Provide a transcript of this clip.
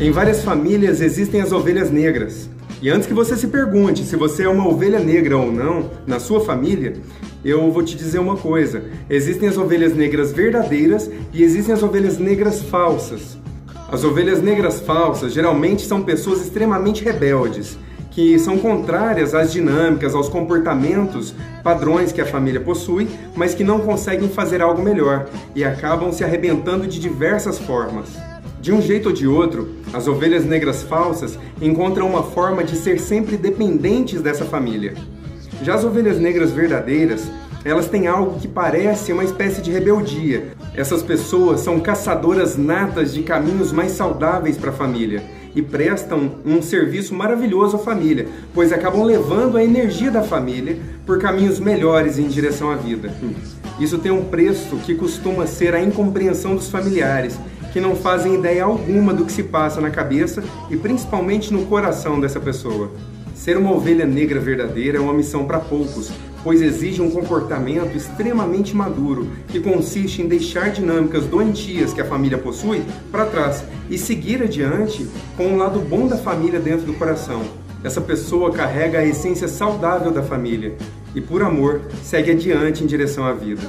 Em várias famílias existem as ovelhas negras. E antes que você se pergunte se você é uma ovelha negra ou não na sua família, eu vou te dizer uma coisa: existem as ovelhas negras verdadeiras e existem as ovelhas negras falsas. As ovelhas negras falsas geralmente são pessoas extremamente rebeldes, que são contrárias às dinâmicas, aos comportamentos, padrões que a família possui, mas que não conseguem fazer algo melhor e acabam se arrebentando de diversas formas. De um jeito ou de outro, as ovelhas negras falsas encontram uma forma de ser sempre dependentes dessa família. Já as ovelhas negras verdadeiras, elas têm algo que parece uma espécie de rebeldia. Essas pessoas são caçadoras natas de caminhos mais saudáveis para a família e prestam um serviço maravilhoso à família, pois acabam levando a energia da família por caminhos melhores em direção à vida. Isso tem um preço que costuma ser a incompreensão dos familiares que não fazem ideia alguma do que se passa na cabeça e principalmente no coração dessa pessoa. Ser uma ovelha negra verdadeira é uma missão para poucos, pois exige um comportamento extremamente maduro, que consiste em deixar dinâmicas doentias que a família possui para trás e seguir adiante com o um lado bom da família dentro do coração. Essa pessoa carrega a essência saudável da família e, por amor, segue adiante em direção à vida.